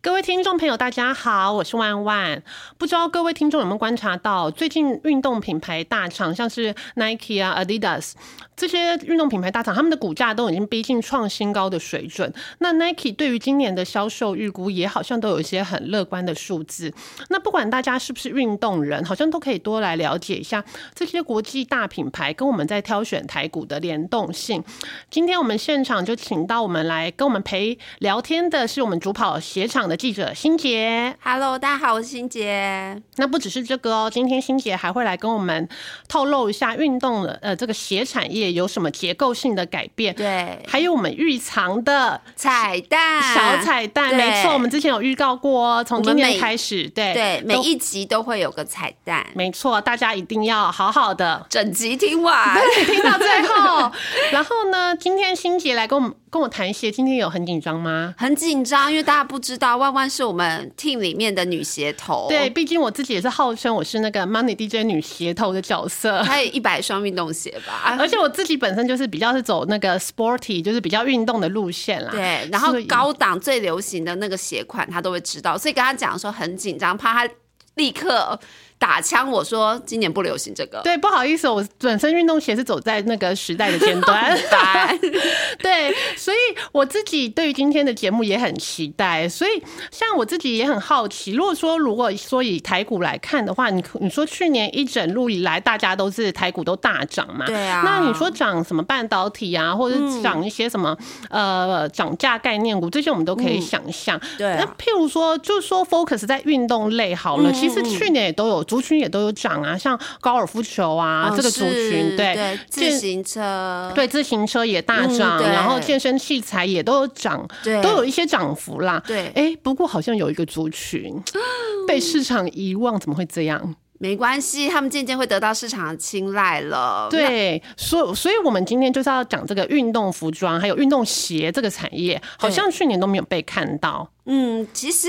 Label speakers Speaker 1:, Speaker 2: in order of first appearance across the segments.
Speaker 1: 各位听众朋友，大家好，我是万万。不知道各位听众有没有观察到，最近运动品牌大厂，像是 Nike 啊、Adidas 这些运动品牌大厂，他们的股价都已经逼近创新高的水准。那 Nike 对于今年的销售预估，也好像都有一些很乐观的数字。那不管大家是不是运动人，好像都可以多来了解一下这些国际大品牌跟我们在挑选台股的联动性。今天我们现场就请到我们来跟我们陪聊天的是我们主跑鞋厂。的记者辛杰
Speaker 2: ，Hello，大家好，我是辛杰。
Speaker 1: 那不只是这个哦，今天辛杰还会来跟我们透露一下运动的呃这个鞋产业有什么结构性的改变，
Speaker 2: 对，
Speaker 1: 还有我们预藏的
Speaker 2: 彩蛋，
Speaker 1: 小彩蛋，没错，我们之前有预告过哦，从今天开始，对
Speaker 2: 对，每一集都会有个彩蛋，
Speaker 1: 没错，大家一定要好好的
Speaker 2: 整集听完，
Speaker 1: 对，听到最后。然后呢，今天辛杰来跟我们。跟我谈鞋，今天有很紧张吗？
Speaker 2: 很紧张，因为大家不知道万万是我们 team 里面的女鞋头。
Speaker 1: 对，毕竟我自己也是号称我是那个 Money DJ 女鞋头的角色。
Speaker 2: 她有一百双运动鞋吧？
Speaker 1: 而且我自己本身就是比较是走那个 sporty，就是比较运动的路线啦。
Speaker 2: 对，然后高档最流行的那个鞋款，他都会知道，所以跟他讲说很紧张，怕他立刻。打枪！我说今年不流行这个。
Speaker 1: 对，不好意思，我本身运动鞋是走在那个时代的尖端。对，所以我自己对于今天的节目也很期待。所以像我自己也很好奇，如果说如果说以台股来看的话，你你说去年一整路以来，大家都是台股都大涨嘛？
Speaker 2: 对啊。
Speaker 1: 那你说涨什么半导体啊，或者涨一些什么呃涨价概念股，这些我们都可以想象。
Speaker 2: 对。那
Speaker 1: 譬如说，就是说 focus 在运动类好了，其实去年也都有。族群也都有涨啊，像高尔夫球啊，这个族群
Speaker 2: 对，自行车
Speaker 1: 对自行车也大涨，然后健身器材也都有涨，都有一些涨幅啦。
Speaker 2: 对，
Speaker 1: 哎，不过好像有一个族群 被市场遗忘，怎么会这样？
Speaker 2: 没关系，他们渐渐会得到市场的青睐了。
Speaker 1: 对，所所以，我们今天就是要讲这个运动服装还有运动鞋这个产业，好像去年都没有被看到。
Speaker 2: 嗯，其实。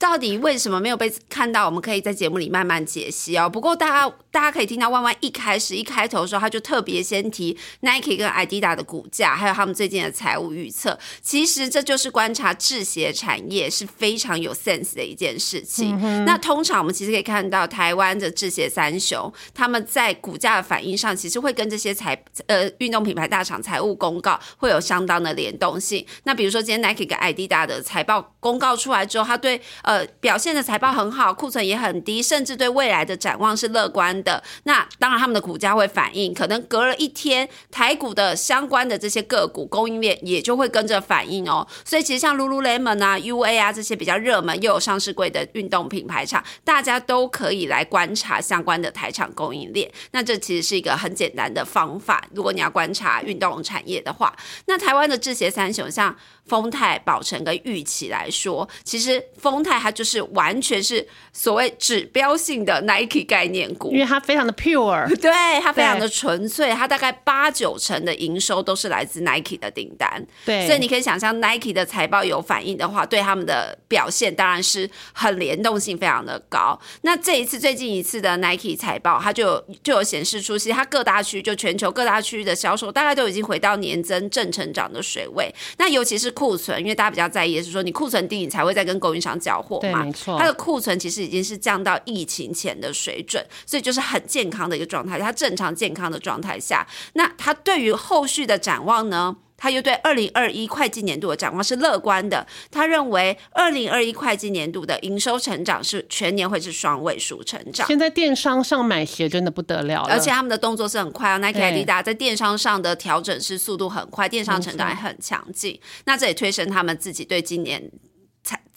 Speaker 2: 到底为什么没有被看到？我们可以在节目里慢慢解析哦。不过大家大家可以听到万万一开始一开头的时候，他就特别先提 Nike 跟 Adidas 的股价，还有他们最近的财务预测。其实这就是观察制鞋产业是非常有 sense 的一件事情。那通常我们其实可以看到台湾的制鞋三雄，他们在股价的反应上，其实会跟这些财呃运动品牌大厂财务公告会有相当的联动性。那比如说今天 Nike 跟 Adidas 的财报公告出来之后，他对呃，呃表现的财报很好，库存也很低，甚至对未来的展望是乐观的。那当然，他们的股价会反应，可能隔了一天，台股的相关的这些个股供应链也就会跟着反应哦。所以，其实像 Lululemon 啊、UA 啊这些比较热门又有上市柜的运动品牌厂，大家都可以来观察相关的台厂供应链。那这其实是一个很简单的方法。如果你要观察运动产业的话，那台湾的制鞋三雄像。丰泰、宝成跟玉器来说，其实丰泰它就是完全是所谓指标性的 Nike 概念股，
Speaker 1: 因为它非常的 pure，
Speaker 2: 对它非常的纯粹，它大概八九成的营收都是来自 Nike 的订单，
Speaker 1: 对，
Speaker 2: 所以你可以想象 Nike 的财报有反应的话，对他们的表现当然是很联动性非常的高。那这一次最近一次的 Nike 财报，它就就有显示出，其实它各大区就全球各大区域的销售大概都已经回到年增正成长的水位，那尤其是。库存，因为大家比较在意的是说，你库存低，你才会再跟供应商交货嘛。
Speaker 1: 没错。
Speaker 2: 它的库存其实已经是降到疫情前的水准，所以就是很健康的一个状态。它正常健康的状态下，那它对于后续的展望呢？他又对二零二一会计年度的展望是乐观的。他认为二零二一会计年度的营收成长是全年会是双位数成长。
Speaker 1: 现在电商上买鞋真的不得了，
Speaker 2: 而且他们的动作是很快啊。Nike、Adidas 在电商上的调整是速度很快，电商成长也很强劲。那这也推升他们自己对今年。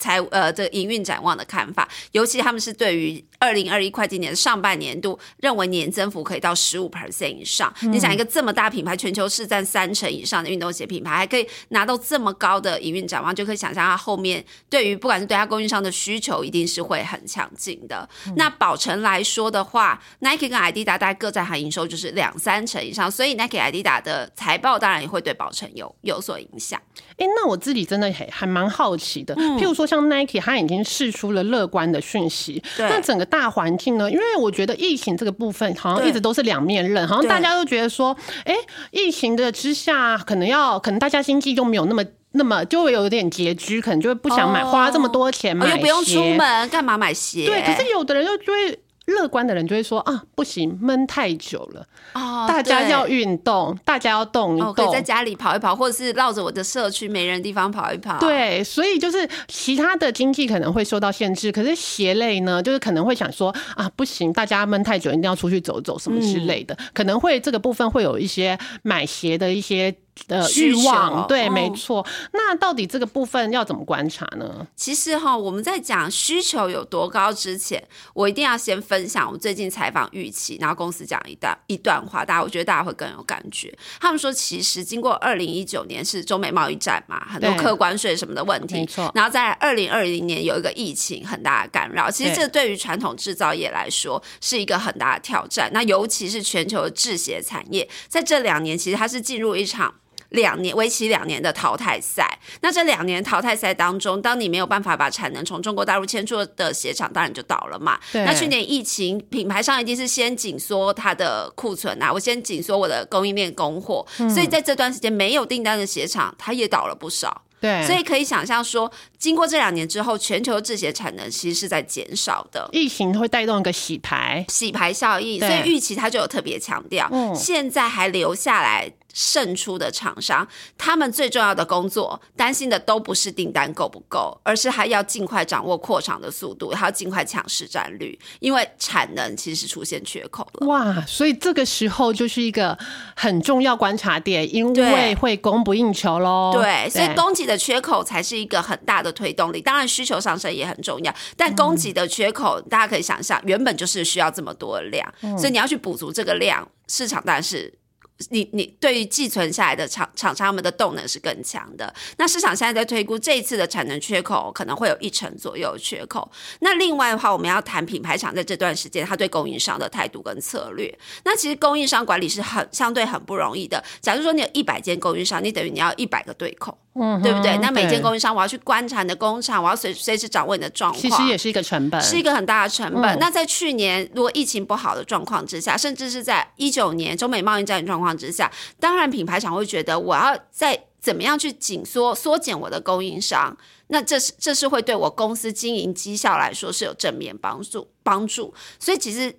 Speaker 2: 财财呃，这个营运展望的看法，尤其他们是对于二零二一会计年的上半年度，认为年增幅可以到十五 percent 以上。你想一个这么大品牌，全球市占三成以上的运动鞋品牌，还可以拿到这么高的营运展望，就可以想象它后面对于不管是对它供应商的需求，一定是会很强劲的。那宝成来说的话，Nike 跟 Adidas 大概各占含营收就是两三成以上，所以 Nike、Adidas 的财报当然也会对宝成有有所影响。
Speaker 1: 哎，那我自己真的还还蛮好奇的，譬如说像。Nike，它已经释出了乐观的讯息。
Speaker 2: 对
Speaker 1: 那整个大环境呢？因为我觉得疫情这个部分好像一直都是两面刃，好像大家都觉得说，哎、疫情的之下，可能要可能大家经济就没有那么。那么就会有点拮据，可能就会不想买、
Speaker 2: 哦
Speaker 1: 花这么多钱买鞋，
Speaker 2: 不用出门，干嘛买鞋？
Speaker 1: 对，可是有的人又就会乐观的人就会说啊，不行，闷太久了，
Speaker 2: 哦
Speaker 1: 大家要运动，大家要动一
Speaker 2: 哦，可以
Speaker 1: 动。
Speaker 2: 在家里跑一跑，或者是绕着我的社区没人地方跑一跑。，
Speaker 1: 对，所以就是其他的经济可能会受到限制，可是鞋类呢，就是可能会想说啊，不行，大家闷太久，一定要出去走走什么之类的，可能会这个部分会有一些买鞋的一些呃
Speaker 2: 需求
Speaker 1: 欲望。对，
Speaker 2: 哦
Speaker 1: 没错。那到底这个部分要怎么观察呢？
Speaker 2: 其实哈，我们在讲需求有多高之前，我一定要先分享我最近采访预期，然后公司讲一段一段话，大家我觉得大家会更有感觉。他们说，其实经过二零一九年是中美贸易战嘛，很多
Speaker 1: 对
Speaker 2: 客关税什么的问题，
Speaker 1: 没错
Speaker 2: 然后在二零二零年有一个疫情很大的干扰，其实这对于传统制造业来说是一个很大的挑战。那尤其是全球的制鞋产业，在这两年其实它是进入一场。两年为期两年的淘汰赛，那这两年淘汰赛当中，当你没有办法把产能从中国大陆迁出的鞋厂，当然就倒了嘛。
Speaker 1: 对。
Speaker 2: 那去年疫情，品牌商一定是先紧缩它的库存啊，我先紧缩我的供应链供货，
Speaker 1: 嗯。
Speaker 2: 所以在这段时间没有订单的鞋厂，它也倒了不少。
Speaker 1: 对，
Speaker 2: 所以可以想象说，经过这两年之后，全球制鞋产能其实是在减少的。
Speaker 1: 疫情会带动一个洗牌。
Speaker 2: 洗牌效应，所以预期它就有特别强调，
Speaker 1: 嗯
Speaker 2: 现在还留下来胜出的厂商，他们最重要的工作，担心的都不是订单够不够，而是还要尽快掌握扩厂的速度，还要尽快抢市占率，因为产能其实是出现缺口了。
Speaker 1: 哇，所以这个时候就是一个很重要观察点，因为会供不应求喽。
Speaker 2: 对，所以供给的缺口才是一个很大的推动力。当然，需求上升也很重要，但供给的缺口，大家可以想象，原本就是需要这么多的量，所以你要去补足这个量，市场当然是。你你对于寄存下来的厂厂商们的动能是更强的。那市场现在在推估这一次的产能缺口可能会有一成左右缺口。那另外的话，我们要谈品牌厂在这段时间他对供应商的态度跟策略。那其实供应商管理是很相对很不容易的。假如说你有一百间供应商，你等于你要一百个对口。
Speaker 1: 嗯，
Speaker 2: 对不对？那每间供应商，我要去观察你的工厂，我要随随时掌握你的状况，
Speaker 1: 其实也是一个成本，
Speaker 2: 是一个很大的成本。
Speaker 1: 嗯
Speaker 2: 那在去年如果疫情不好的状况之下，甚至是在一九年中美贸易战的状况之下，当然品牌厂会觉得我要在怎么样去紧缩、缩减我的供应商，那这是这是会对我公司经营绩效来说是有正面帮助帮助。所以其实。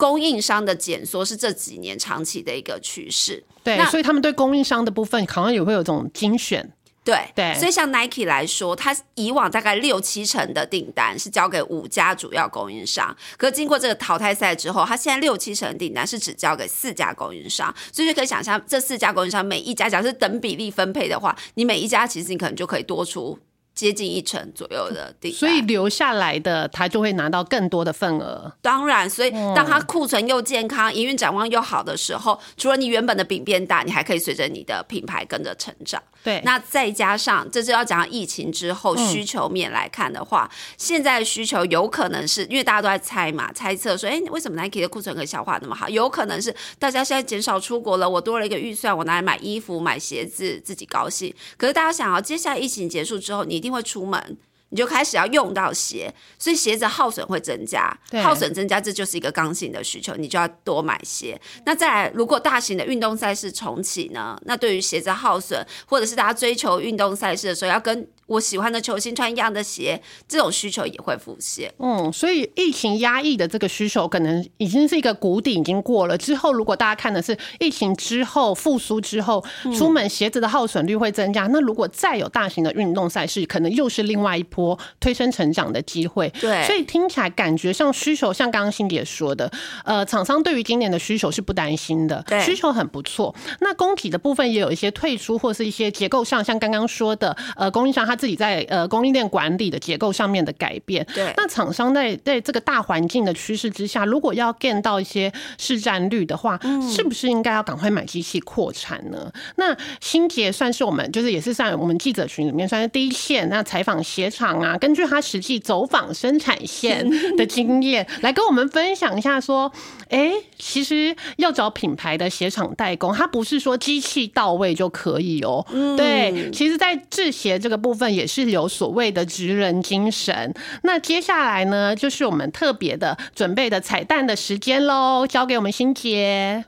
Speaker 2: 供应商的减缩是这几年长期的一个趋势，
Speaker 1: 对，
Speaker 2: 那
Speaker 1: 所以他们对供应商的部分好像也会有种精选。
Speaker 2: 对
Speaker 1: 对。
Speaker 2: 所以像 Nike 来说，它以往大概六七成的订单是交给五家主要供应商，可是经过这个淘汰赛之后，它现在六七成的订单是只交给四家供应商，所以就可以想象这四家供应商每一家假设是等比例分配的话，你每一家其实你可能就可以多出接近一成左右的订单。
Speaker 1: 所以留下来的他就会拿到更多的份额。
Speaker 2: 当然，所以当他库存又健康、营运展望又好的时候，除了你原本的饼变大，你还可以随着你的品牌跟着成长。
Speaker 1: 对，
Speaker 2: 那再加上，这就要讲到疫情之后需求面来看的话，现在的需求有可能是因为大家都在猜嘛，猜测说，哎，为什么 Nike 的库存可以消化那么好？有可能是大家现在减少出国了，我多了一个预算，我拿来买衣服、买鞋子，自己高兴。可是大家想要，接下来疫情结束之后，你一定会出门。你就开始要用到鞋，所以鞋子耗损会增加
Speaker 1: 对，
Speaker 2: 耗损增加，这就是一个刚性的需求，你就要多买鞋。那再来，如果大型的运动赛事重启呢？那对于鞋子耗损，或者是大家追求运动赛事的时候，要跟我喜欢的球星穿一样的鞋，这种需求也会浮现。
Speaker 1: 嗯，所以疫情压抑的这个需求，可能已经是一个谷底，已经过了。之后，如果大家看的是疫情之后复苏之后，出门鞋子的耗损率会增加。那如果再有大型的运动赛事，可能又是另外一波推升成长的机会。
Speaker 2: 对
Speaker 1: 所以听起来感觉像需求，像刚刚欣姐说的，呃，厂商对于今年的需求是不担心的，
Speaker 2: 对
Speaker 1: 需求很不错。那供给的部分也有一些退出，或是一些结构上，像刚刚说的，呃，供应商他自己在呃供应链管理的结构上面的改变。
Speaker 2: 对
Speaker 1: 那厂商在在这个大环境的趋势之下，如果要 gain 到一些市占率的话，是不是应该要赶快买机器扩产呢？那新杰算是我们就是也是算我们记者群里面算是第一线，那采访鞋厂啊，根据他实际走访生产线 的经验，来跟我们分享一下说，哎、其实要找品牌的鞋厂代工，它不是说机器到位就可以哦、对，其实，在制鞋这个部分也是有所谓的职人精神。那接下来呢，就是我们特别的准备的彩蛋的时间喽，交给我们欣姐。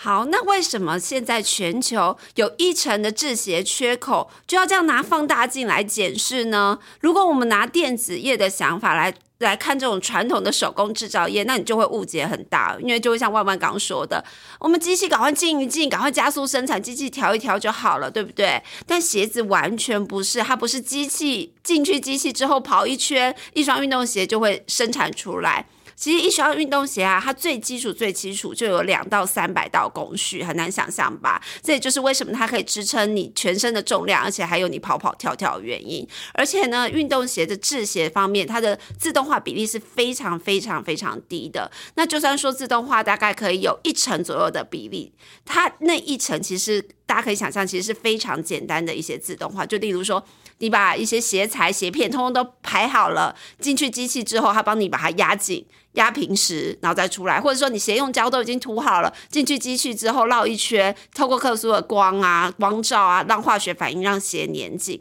Speaker 2: 好，那为什么现在全球有一成的制鞋缺口，就要这样拿放大镜来检视呢？如果我们拿电子业的想法来来看这种传统的手工制造业，那你就会误解很大，因为就会像万万刚说的，我们机器赶快进一进，赶快加速生产，机器调一调就好了，对不对？但鞋子完全不是，它不是机器进去机器之后跑一圈，一双运动鞋就会生产出来。其实一双运动鞋啊，它最基础最基础就有两到三百道工序，很难想象吧？这也就是为什么它可以支撑你全身的重量，而且还有你跑跑跳跳的原因。而且呢，运动鞋的制鞋方面，它的自动化比例是非常非常非常低的。那就算说自动化，大概可以有一成左右的比例，它那一成其实大家可以想象，其实是非常简单的一些自动化。就例如说，你把一些鞋材、鞋片通通都排好了，进去机器之后，它帮你把它压紧。压平实，然后再出来，或者说你鞋用胶都已经涂好了，进去机器之后绕一圈，透过特殊的光啊、光照啊，让化学反应让鞋粘紧。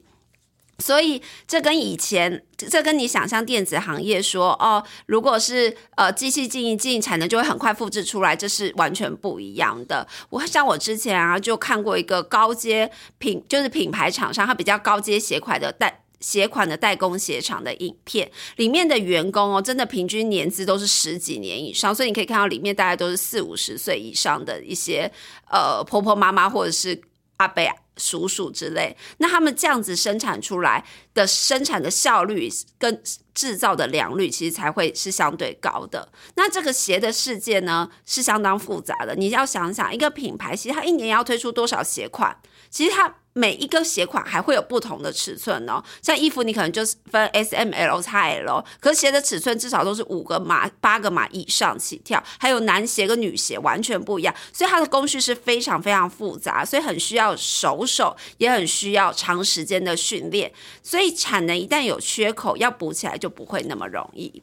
Speaker 2: 所以这跟以前，这跟你想象电子行业说哦，如果是呃机器进一进，产能就会很快复制出来，这是完全不一样的。我像我之前啊，就看过一个高阶品，就是品牌厂商，它比较高阶鞋款的代。鞋款的代工鞋厂的影片里面的员工哦，真的平均年资都是十几年以上，所以你可以看到里面大概都是四五十岁以上的一些呃婆婆妈妈或者是阿伯叔叔之类。那他们这样子生产出来的生产的效率跟制造的良率，其实才会是相对高的。那这个鞋的世界呢，是相当复杂的。你要想想，一个品牌其实它一年要推出多少鞋款，其实它。每一个鞋款还会有不同的尺寸哦，像衣服你可能就是分 S、M、L、X、L，可鞋的尺寸至少都是五个码、八个码以上起跳，还有男鞋跟女鞋完全不一样，所以它的工序是非常非常复杂，所以很需要手手，也很需要长时间的训练，所以产能一旦有缺口，要补起来就不会那么容易。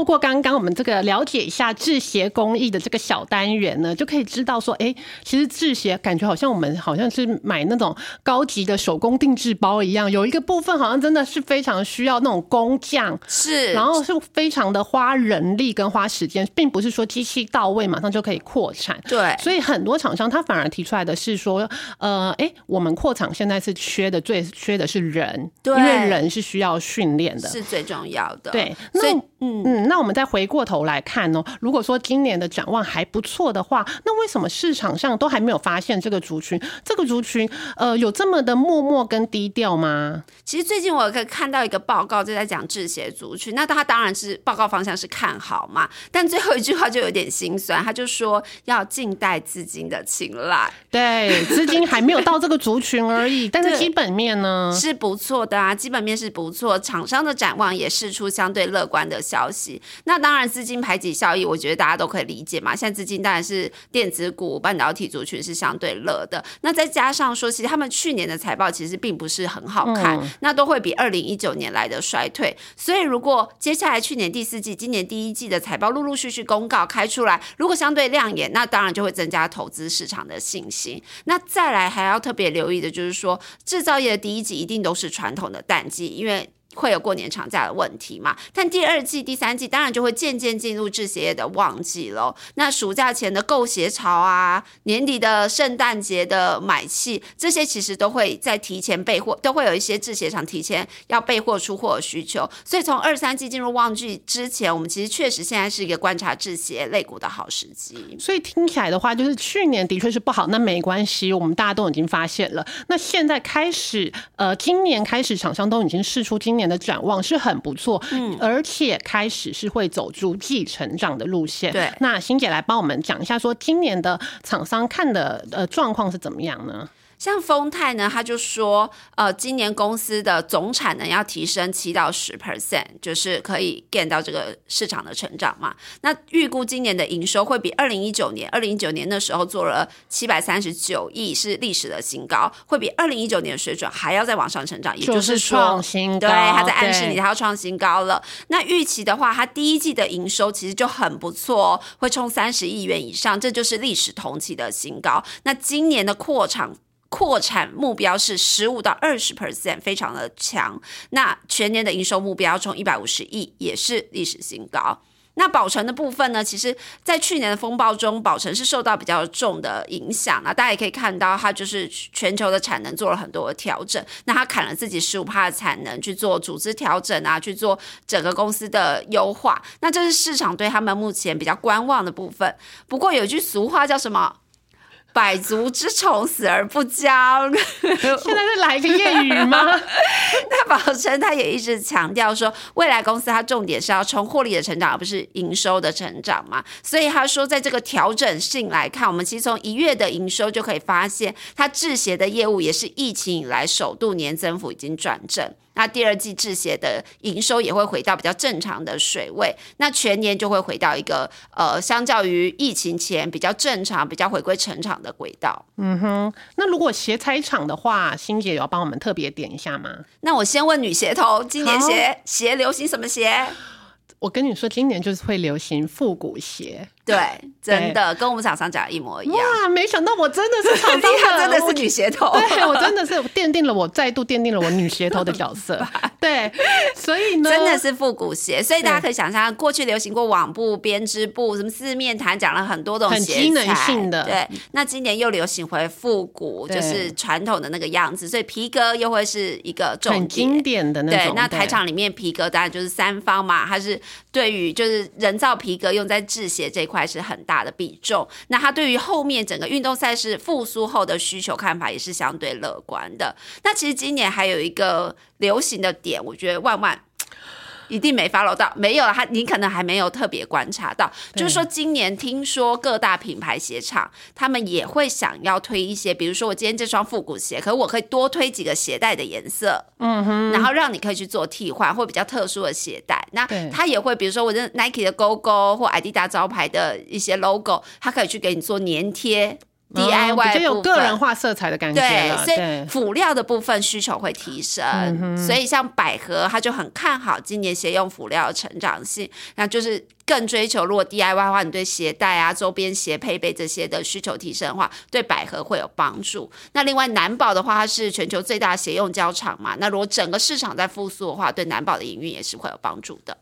Speaker 1: 透过刚刚我们这个了解一下制鞋工艺的这个小单元呢，就可以知道说，哎，其实制鞋感觉好像我们好像是买那种高级的手工定制包一样，有一个部分好像真的是非常需要那种工匠，
Speaker 2: 是，
Speaker 1: 然后是非常的花人力跟花时间，并不是说机器到位马上就可以扩产。
Speaker 2: 对，
Speaker 1: 所以很多厂商他反而提出来的是说，呃，哎，我们扩厂现在是缺的最缺的是人，
Speaker 2: 对，
Speaker 1: 因为人是需要训练的，
Speaker 2: 是最重要的。
Speaker 1: 对，所以嗯嗯。那我们再回过头来看哦，如果说今年的展望还不错的话，那为什么市场上都还没有发现这个族群？这个族群呃，有这么的默默跟低调吗？
Speaker 2: 其实最近我可以看到一个报告，就在讲制鞋族群。那他当然是报告方向是看好嘛，但最后一句话就有点心酸，他就说要静待资金的青睐。
Speaker 1: 对，资金还没有到这个族群而已，但是基本面呢
Speaker 2: 是不错的啊，基本面是不错，厂商的展望也是出相对乐观的消息。那当然，资金排挤效益，我觉得大家都可以理解嘛。现在资金当然是电子股、半导体族群是相对热的。那再加上说，其实他们去年的财报其实并不是很好看，那都会比二零一九年来的衰退。所以，如果接下来去年第四季、今年第一季的财报陆陆续续公告开出来，如果相对亮眼，那当然就会增加投资市场的信心。那再来还要特别留意的就是说，制造业的第一季一定都是传统的淡季，因为。会有过年长假的问题嘛？但第二季、第三季当然就会渐渐进入制鞋业的旺季喽。那暑假前的购鞋潮啊，年底的圣诞节的买气，这些其实都会在提前备货，都会有一些制鞋厂提前要备货出货的需求。所以从二三季进入旺季之前，我们其实确实现在是一个观察制鞋类股的好时机。
Speaker 1: 所以听起来的话，就是去年的确是不好，那没关系，我们大家都已经发现了。那现在开始，呃，今年开始厂商都已经试出今的展望是很不错，嗯，而且开始是会走逐季成长的路线。
Speaker 2: 对，
Speaker 1: 那欣姐来帮我们讲一下，说今年的厂商看的呃状况是怎么样呢？
Speaker 2: 像丰泰呢，他就说，呃，今年公司的总产能要提升七到十 percent，就是可以 get 到这个市场的成长嘛。那预估今年的营收会比二零一九年，二零一九年那时候做了七百三十九亿，是历史的新高，会比二零一九年的水准还要再往上成长，也
Speaker 1: 就是
Speaker 2: 说，
Speaker 1: 创新高
Speaker 2: 对，他在暗示你他要创新高了。那预期的话，它第一季的营收其实就很不错哦，会冲三十亿元以上，这就是历史同期的新高。那今年的扩产。扩产目标是十五到二十 percent，非常的强。那全年的营收目标从一百五十亿，也是历史新高。那宝成的部分呢？其实，在去年的风暴中，宝成是受到比较重的影响那大家也可以看到，它就是全球的产能做了很多的调整。那它砍了自己十五帕的产能去做组织调整啊，去做整个公司的优化。那这是市场对他们目前比较观望的部分。不过有句俗话叫什么？百足之虫，死而不僵。
Speaker 1: 现在是来一个谚语吗？
Speaker 2: 那宝成他也一直强调说，未来公司它重点是要冲获利的成长，而不是营收的成长嘛。所以他说，在这个调整性来看，我们其实从一月的营收就可以发现，它制鞋的业务也是疫情以来首度年增幅已经转正。那第二季制鞋的营收也会回到比较正常的水位，那全年就会回到一个呃，相较于疫情前比较正常、比较回归成长的轨道。
Speaker 1: 嗯哼那如果鞋材厂的话，欣姐有要帮我们特别点一下吗？
Speaker 2: 那我先问女鞋头，今年鞋鞋流行什么鞋？
Speaker 1: 我跟你说，今年就是会流行复古鞋。
Speaker 2: 对，真的跟我们厂商讲的一模一样。
Speaker 1: 哇，没想到我真的是厂商
Speaker 2: 的，真的是女鞋头。
Speaker 1: 对我真的是奠定了我再度奠定了我女鞋头的角色。对，所以呢，
Speaker 2: 真的是复古鞋，所以大家可以想象，过去流行过网布、编织布、什么四面弹，讲了很多种鞋
Speaker 1: 很机能性的
Speaker 2: 对，那今年又流行回复古，就是传统的那个样子，所以皮革又会是一个重
Speaker 1: 很经。典的那种。，
Speaker 2: 对那台场里面皮革当然就是三方嘛，它是对于就是人造皮革用在制鞋这一块是很大的比重。那它对于后面整个运动赛事复苏后的需求看法也是相对乐观的。那其实今年还有一个流行的点，我觉得万万。一定没 follow 到，没有了，他你可能还没有特别观察到，就是说今年听说各大品牌鞋厂他们也会想要推一些，比如说我今天这双复古鞋，可是我可以多推几个鞋带的颜色，嗯哼，然后让你可以去做替换或比较特殊的鞋带。那
Speaker 1: 对
Speaker 2: 它也会，比如说我的 Nike 的勾勾或 Adidas 招牌的一些 logo，它可以去给你做粘贴。
Speaker 1: 嗯
Speaker 2: DIY
Speaker 1: 比较有个人化色彩的感觉
Speaker 2: 对，所以辅料的部分需求会提升，所以像百合，它就很看好今年鞋用辅料的成长性，那就是更追求，如果 DIY 的话，你对鞋带啊、周边鞋配备这些的需求提升的话，对百合会有帮助。那另外南宝的话，它是全球最大鞋用胶厂嘛，那如果整个市场在复苏的话，对南宝的营运也是会有帮助的。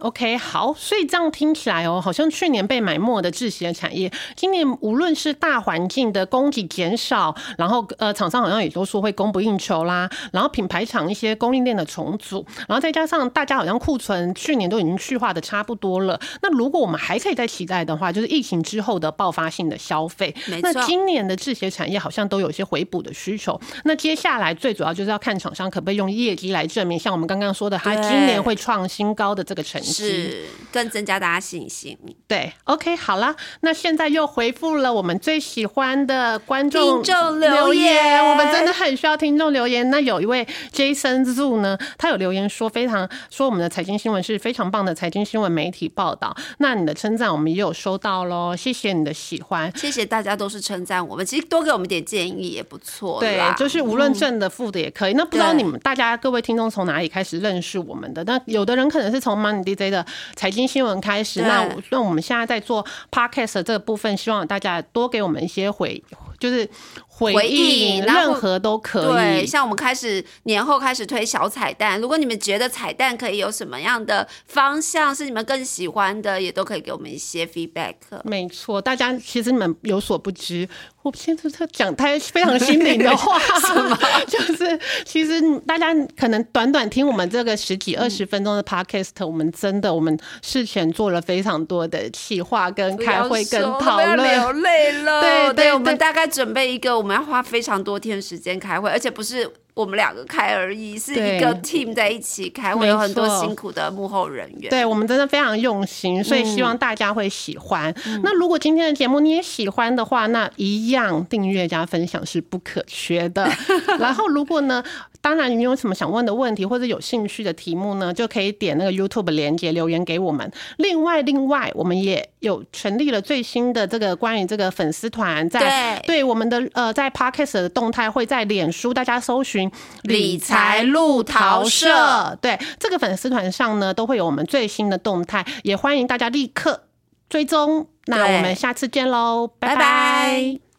Speaker 1: OK，好，所以这样听起来哦，好像去年被埋没的制鞋产业，今年无论是大环境的供给减少，然后呃，厂商好像也都说会供不应求啦，然后品牌厂一些供应链的重组，然后再加上大家好像库存去年都已经去化的差不多了，那如果我们还可以再期待的话，就是疫情之后的爆发性的消费那今年的制鞋产业好像都有一些回补的需求，那接下来最主要就是要看厂商可不可以用业绩来证明，像我们刚刚说的，它今年会创新高的这个成绩。
Speaker 2: 是更增加大家信心。
Speaker 1: 对，OK，好了，那现在又回复了我们最喜欢的观众
Speaker 2: 听众留言
Speaker 1: 我们真的很需要听众留言。那有一位 Jason Zu 呢，他有留言说非常说我们的财经新闻是非常棒的财经新闻媒体报道。那你的称赞我们也有收到喽，谢谢你的喜欢。
Speaker 2: 谢谢大家都是称赞我们，其实多给我们点建议也不错
Speaker 1: 对，就是无论正的负的也可以。那不知道你们大家各位听众从哪里开始认识我们的？那有的人可能是从 Money DJ 的财经新闻开始。那我那我们现在在做 Podcast 这个部分，希望大家多给我们一些回，就是回
Speaker 2: 回应
Speaker 1: 应，
Speaker 2: 然后
Speaker 1: 任何都可
Speaker 2: 对，
Speaker 1: 以。
Speaker 2: 像我们开始年后开始推小彩蛋，如果你们觉得彩蛋可以有什么样的方向是你们更喜欢的，也都可以给我们一些 feedback。
Speaker 1: 没错，大家其实你们有所不知，我现在在讲他非常心灵的话 就是其实大家可能短短听我们这个十几二十分钟的 podcast，、我们真的我们事前做了非常多的企划、跟开会、跟讨论。
Speaker 2: 流泪了。
Speaker 1: 对对
Speaker 2: 我们大概准备一个我们要花非常多天时间开会，而且不是。我们两个开而已，是一个 team 在一起开，会有很多辛苦的幕后人员。
Speaker 1: 对我们真的非常用心，所以希望大家会喜欢。那如果今天的节目你也喜欢的话，那一样订阅加分享是不可缺的。然后如果呢？当然，你有什么想问的问题或者有兴趣的题目呢，就可以点那个 YouTube 连接留言给我们。另外，另外我们也有成立了最新的这个关于这个粉丝团，在对我们的呃在 Podcast 的动态会在脸书，大家搜寻
Speaker 2: 理财路桃社，
Speaker 1: 对这个粉丝团上呢都会有我们最新的动态，也欢迎大家立刻追踪。那我们下次见喽，拜拜。